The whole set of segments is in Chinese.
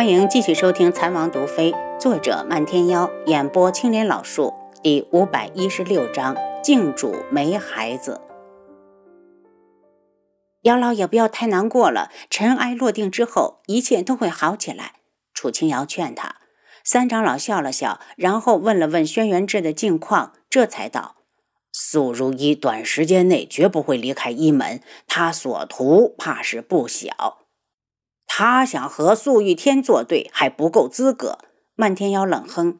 欢迎继续收听《残王毒妃》，作者漫天妖，演播青莲老树，第五百一十六章：靖主没孩子。姚老也不要太难过了，尘埃落定之后，一切都会好起来。楚清瑶劝他。三长老笑了笑，然后问了问轩辕志的近况，这才道：“素如一短时间内绝不会离开一门，他所图怕是不小。”他想和素玉天作对还不够资格。漫天妖冷哼：“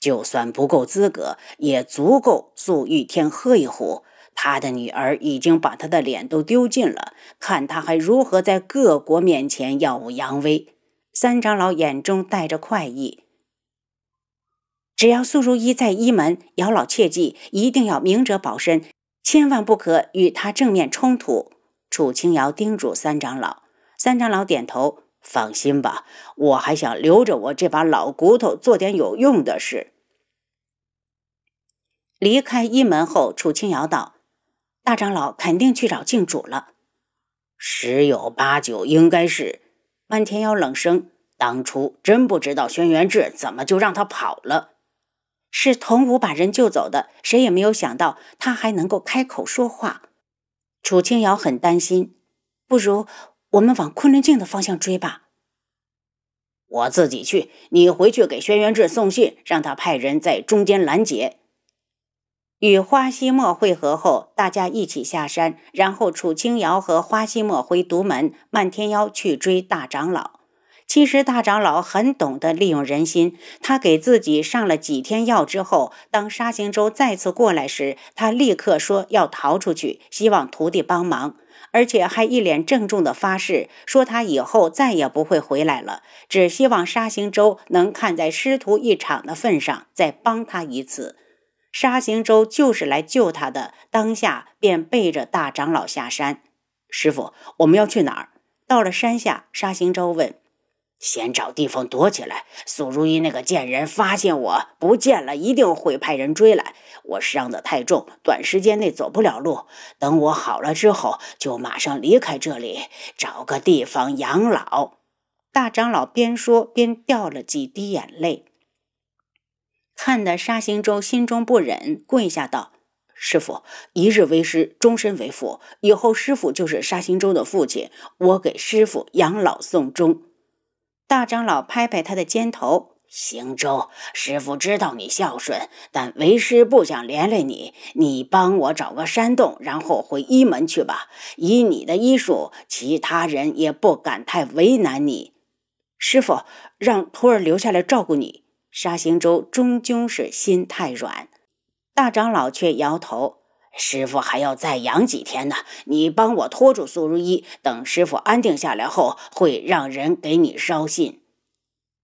就算不够资格，也足够素玉天喝一壶。他的女儿已经把他的脸都丢尽了，看他还如何在各国面前耀武扬威。”三长老眼中带着快意：“只要素如意在一门，姚老切记一定要明哲保身，千万不可与他正面冲突。”楚清瑶叮嘱三长老。三长老点头，放心吧，我还想留着我这把老骨头做点有用的事。离开一门后，楚清瑶道：“大长老肯定去找靖主了。”十有八九应该是。漫天妖冷声：“当初真不知道轩辕志怎么就让他跑了。是童武把人救走的，谁也没有想到他还能够开口说话。”楚清瑶很担心，不如。我们往昆仑镜的方向追吧。我自己去，你回去给轩辕志送信，让他派人在中间拦截。与花希墨会合后，大家一起下山，然后楚清瑶和花希墨回独门，漫天妖去追大长老。其实大长老很懂得利用人心，他给自己上了几天药之后，当沙行舟再次过来时，他立刻说要逃出去，希望徒弟帮忙。而且还一脸郑重的发誓，说他以后再也不会回来了，只希望沙行舟能看在师徒一场的份上，再帮他一次。沙行舟就是来救他的，当下便背着大长老下山。师傅，我们要去哪儿？到了山下，沙行舟问。先找地方躲起来。苏如意那个贱人发现我不见了，一定会派人追来。我伤得太重，短时间内走不了路。等我好了之后，就马上离开这里，找个地方养老。大长老边说边掉了几滴眼泪，看得沙行舟心中不忍，跪下道：“师傅，一日为师，终身为父。以后师傅就是沙行舟的父亲，我给师傅养老送终。”大长老拍拍他的肩头：“行舟，师傅知道你孝顺，但为师不想连累你。你帮我找个山洞，然后回一门去吧。以你的医术，其他人也不敢太为难你。师傅，让徒儿留下来照顾你。”沙行舟终究是心太软，大长老却摇头。师傅还要再养几天呢，你帮我拖住苏如意，等师傅安定下来后，会让人给你捎信。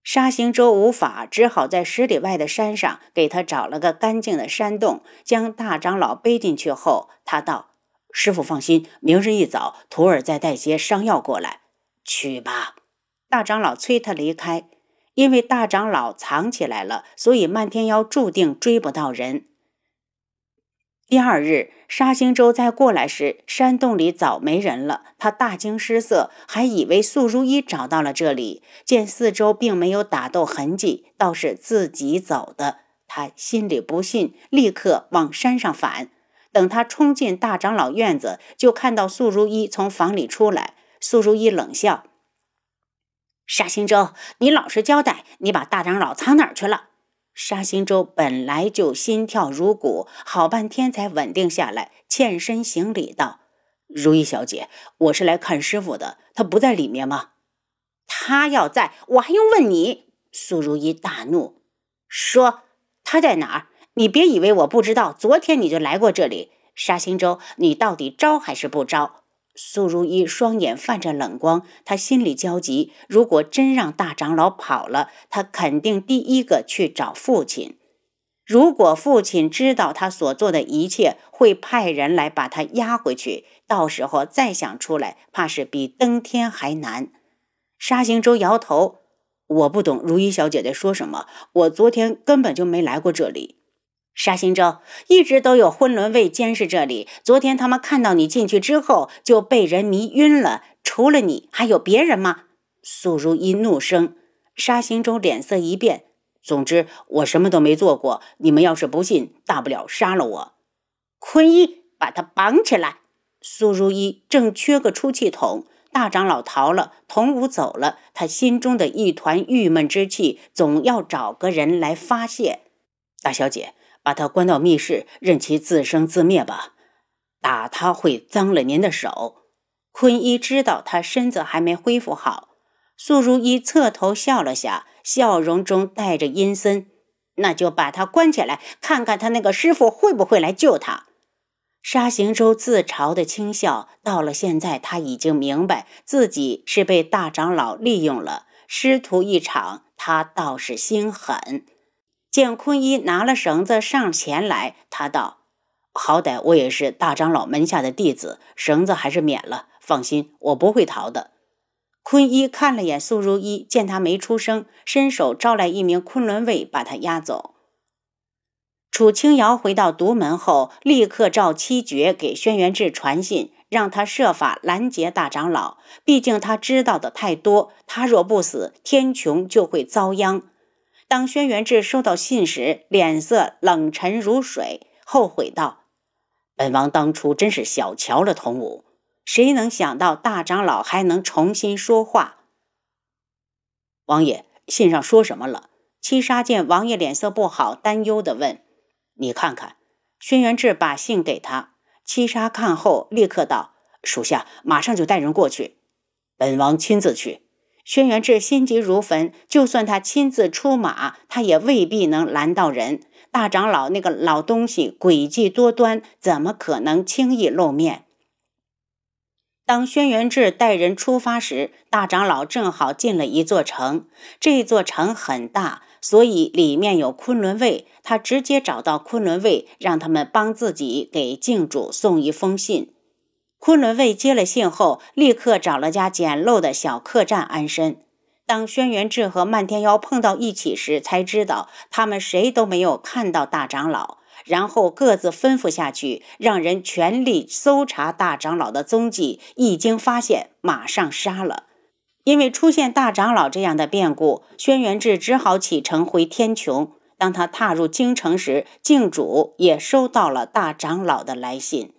沙行舟无法，只好在十里外的山上给他找了个干净的山洞，将大长老背进去后，他道：“师傅放心，明日一早，徒儿再带些伤药过来。”去吧。大长老催他离开，因为大长老藏起来了，所以漫天妖注定追不到人。第二日，沙星洲再过来时，山洞里早没人了。他大惊失色，还以为素如一找到了这里。见四周并没有打斗痕迹，倒是自己走的。他心里不信，立刻往山上返。等他冲进大长老院子，就看到素如一从房里出来。素如一冷笑：“沙星洲，你老实交代，你把大长老藏哪儿去了？”沙星舟本来就心跳如鼓，好半天才稳定下来，欠身行礼道：“如意小姐，我是来看师傅的，他不在里面吗？”“他要在，我还用问你？”苏如意大怒，说：“他在哪儿？你别以为我不知道，昨天你就来过这里。沙星舟，你到底招还是不招？”苏如意双眼泛着冷光，她心里焦急。如果真让大长老跑了，她肯定第一个去找父亲。如果父亲知道他所做的一切，会派人来把他押回去。到时候再想出来，怕是比登天还难。沙行舟摇头：“我不懂如意小姐在说什么。我昨天根本就没来过这里。”沙星舟一直都有昏轮卫监视这里。昨天他们看到你进去之后就被人迷晕了。除了你，还有别人吗？苏如意怒声：“沙行舟脸色一变。总之，我什么都没做过。你们要是不信，大不了杀了我。坤一，把他绑起来。苏如意正缺个出气筒，大长老逃了，童武走了，他心中的一团郁闷之气，总要找个人来发泄。大小姐，把他关到密室，任其自生自灭吧。打他会脏了您的手。坤一知道他身子还没恢复好。苏如意侧头笑了下，笑容中带着阴森。那就把他关起来，看看他那个师傅会不会来救他。沙行舟自嘲的轻笑。到了现在，他已经明白自己是被大长老利用了，师徒一场，他倒是心狠。见坤一拿了绳子上前来，他道：“好歹我也是大长老门下的弟子，绳子还是免了。放心，我不会逃的。”坤一看了眼苏如意，见他没出声，伸手招来一名昆仑卫，把他押走。楚清瑶回到独门后，立刻召七绝给轩辕志传信，让他设法拦截大长老。毕竟他知道的太多，他若不死，天穹就会遭殃。当轩辕志收到信时，脸色冷沉如水，后悔道：“本王当初真是小瞧了童武。”谁能想到大长老还能重新说话？王爷，信上说什么了？七杀见王爷脸色不好，担忧地问：“你看看。”轩辕志把信给他，七杀看后立刻道：“属下马上就带人过去。”本王亲自去。轩辕志心急如焚，就算他亲自出马，他也未必能拦到人。大长老那个老东西诡计多端，怎么可能轻易露面？当轩辕志带人出发时，大长老正好进了一座城。这座城很大，所以里面有昆仑卫。他直接找到昆仑卫，让他们帮自己给靖主送一封信。昆仑卫接了信后，立刻找了家简陋的小客栈安身。当轩辕志和漫天妖碰到一起时，才知道他们谁都没有看到大长老。然后各自吩咐下去，让人全力搜查大长老的踪迹。一经发现，马上杀了。因为出现大长老这样的变故，轩辕志只好启程回天穹。当他踏入京城时，靖主也收到了大长老的来信。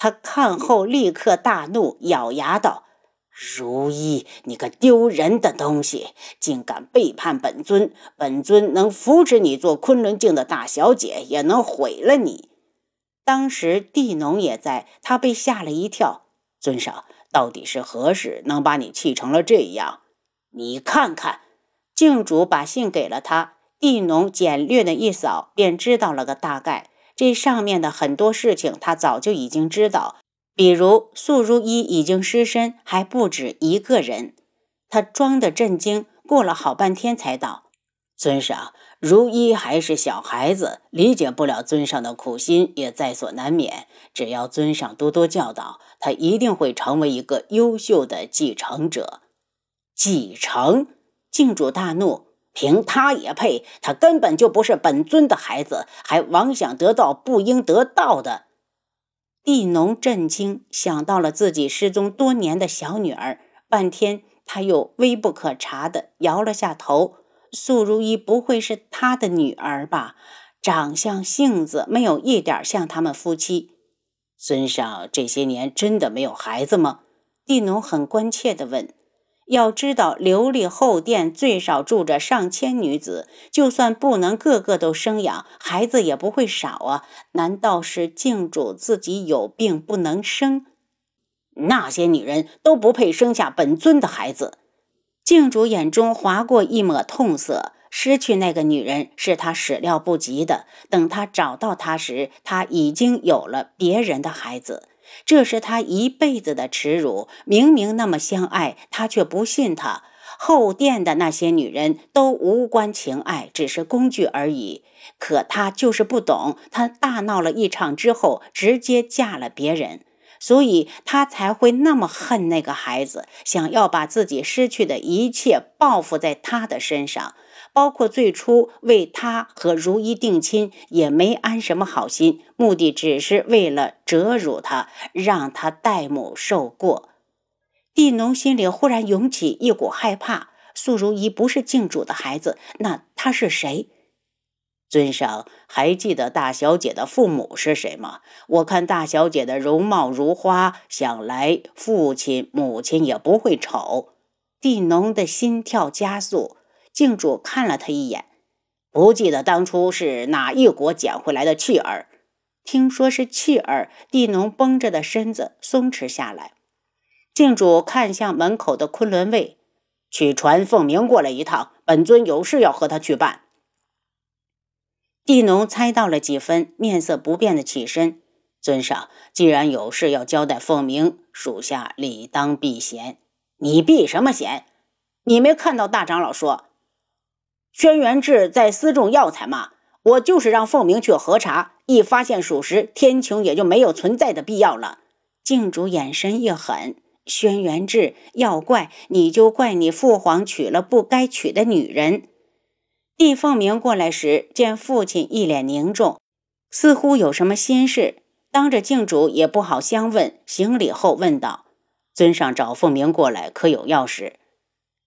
他看后立刻大怒，咬牙道。如意，你个丢人的东西，竟敢背叛本尊！本尊能扶持你做昆仑镜的大小姐，也能毁了你。当时地农也在，他被吓了一跳。尊上，到底是何事能把你气成了这样？你看看，镜主把信给了他，地农简略的一扫，便知道了个大概。这上面的很多事情，他早就已经知道。比如素如一已经失身，还不止一个人。他装的震惊，过了好半天才道：“尊上，如一还是小孩子，理解不了尊上的苦心，也在所难免。只要尊上多多教导，他一定会成为一个优秀的继承者。”继承？靖主大怒，凭他也配？他根本就不是本尊的孩子，还妄想得到不应得到的。地农震惊，想到了自己失踪多年的小女儿，半天他又微不可察的摇了下头。素如一不会是他的女儿吧？长相、性子没有一点像他们夫妻。尊上这些年真的没有孩子吗？地农很关切地问。要知道，琉璃后殿最少住着上千女子，就算不能个个都生养，孩子也不会少啊！难道是靖主自己有病不能生？那些女人都不配生下本尊的孩子。靖主眼中划过一抹痛色，失去那个女人是他始料不及的。等他找到她时，他已经有了别人的孩子。这是他一辈子的耻辱。明明那么相爱，他却不信他。后殿的那些女人都无关情爱，只是工具而已。可他就是不懂。他大闹了一场之后，直接嫁了别人，所以他才会那么恨那个孩子，想要把自己失去的一切报复在他的身上。包括最初为他和如意定亲，也没安什么好心，目的只是为了折辱他，让他代母受过。地农心里忽然涌起一股害怕，素如意不是靖主的孩子，那她是谁？尊上还记得大小姐的父母是谁吗？我看大小姐的容貌如花，想来父亲母亲也不会丑。地农的心跳加速，靖主看了他一眼，不记得当初是哪一国捡回来的弃儿。听说是弃儿，地农绷着的身子松弛下来。靖主看向门口的昆仑卫，去传凤鸣过来一趟，本尊有事要和他去办。地农猜到了几分，面色不变的起身。尊上，既然有事要交代凤鸣，属下理当避嫌。你避什么嫌？你没看到大长老说，轩辕志在私种药材吗？我就是让凤鸣去核查，一发现属实，天穹也就没有存在的必要了。靖主眼神一狠，轩辕志要怪你就怪你父皇娶了不该娶的女人。帝凤鸣过来时，见父亲一脸凝重，似乎有什么心事，当着镜主也不好相问。行礼后问道：“尊上找凤鸣过来，可有要事？”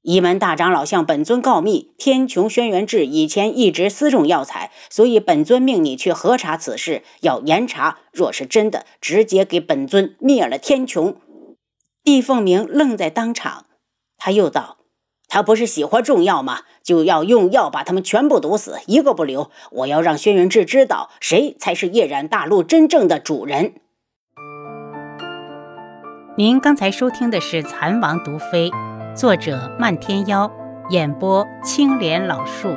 一门大长老向本尊告密，天穹轩辕志以前一直私种药材，所以本尊命你去核查此事，要严查。若是真的，直接给本尊灭了天穹。帝凤鸣愣在当场，他又道。他不是喜欢种药吗？就要用药把他们全部毒死，一个不留。我要让轩辕志知道谁才是夜染大陆真正的主人。您刚才收听的是《蚕王毒妃》，作者漫天妖，演播青莲老树。